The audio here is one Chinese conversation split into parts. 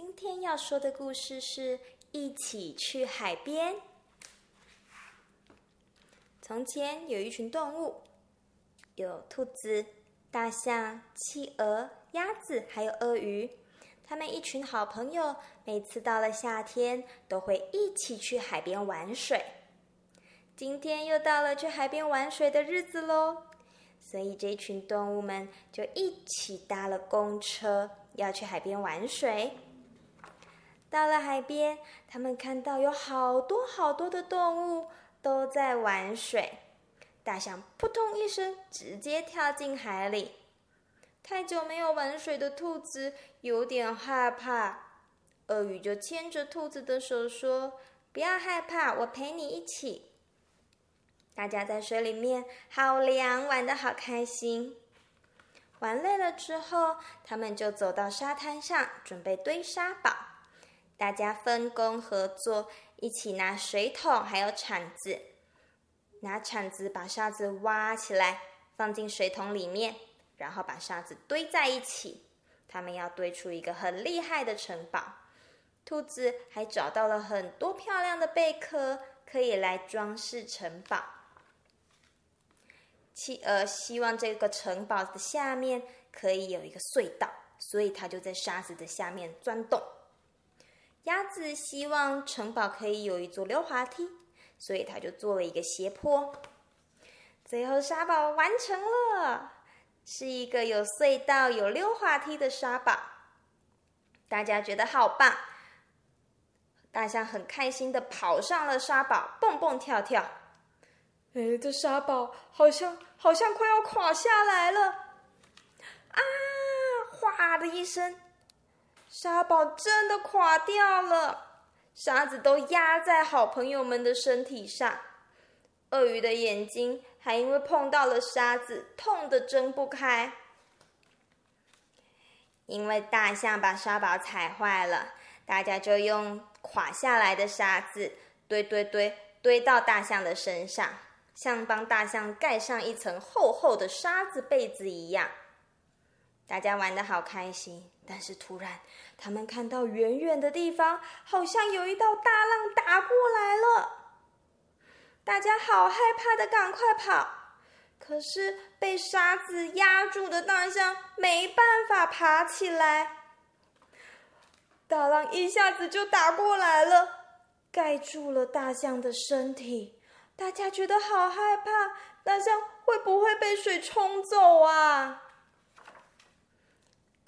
今天要说的故事是一起去海边。从前有一群动物，有兔子、大象、企鹅、鸭子，还有鳄鱼。他们一群好朋友，每次到了夏天，都会一起去海边玩水。今天又到了去海边玩水的日子喽，所以这群动物们就一起搭了公车，要去海边玩水。到了海边，他们看到有好多好多的动物都在玩水。大象扑通一声，直接跳进海里。太久没有玩水的兔子有点害怕，鳄鱼就牵着兔子的手说：“不要害怕，我陪你一起。”大家在水里面好凉，玩的好开心。玩累了之后，他们就走到沙滩上，准备堆沙堡。大家分工合作，一起拿水桶还有铲子，拿铲子把沙子挖起来，放进水桶里面。然后把沙子堆在一起，他们要堆出一个很厉害的城堡。兔子还找到了很多漂亮的贝壳，可以来装饰城堡。企鹅希望这个城堡的下面可以有一个隧道，所以它就在沙子的下面钻洞。鸭子希望城堡可以有一座溜滑梯，所以它就做了一个斜坡。最后，沙堡完成了。是一个有隧道、有溜滑梯的沙堡，大家觉得好棒。大象很开心的跑上了沙堡，蹦蹦跳跳。哎，这沙堡好像好像快要垮下来了！啊，哗的一声，沙堡真的垮掉了，沙子都压在好朋友们的身体上。鳄鱼的眼睛还因为碰到了沙子，痛得睁不开。因为大象把沙堡踩坏了，大家就用垮下来的沙子堆堆堆堆到大象的身上，像帮大象盖上一层厚厚的沙子被子一样。大家玩的好开心，但是突然，他们看到远远的地方，好像有一道大浪打过来了。大家好害怕的，赶快跑！可是被沙子压住的大象没办法爬起来。大浪一下子就打过来了，盖住了大象的身体。大家觉得好害怕，大象会不会被水冲走啊？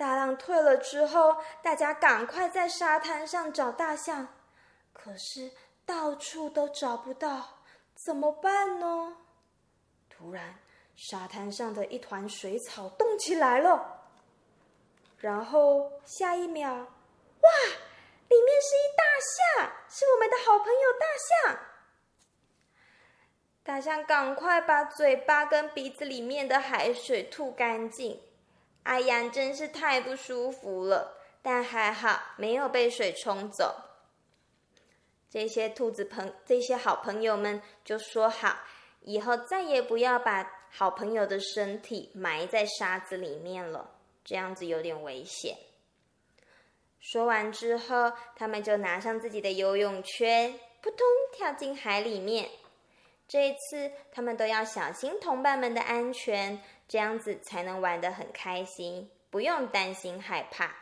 大浪退了之后，大家赶快在沙滩上找大象，可是到处都找不到。怎么办呢？突然，沙滩上的一团水草动起来了，然后下一秒，哇，里面是一大象，是我们的好朋友大象。大象赶快把嘴巴跟鼻子里面的海水吐干净。哎呀，真是太不舒服了，但还好没有被水冲走。这些兔子朋，这些好朋友们就说好，以后再也不要把好朋友的身体埋在沙子里面了，这样子有点危险。说完之后，他们就拿上自己的游泳圈，扑通跳进海里面。这一次，他们都要小心同伴们的安全，这样子才能玩得很开心，不用担心害怕。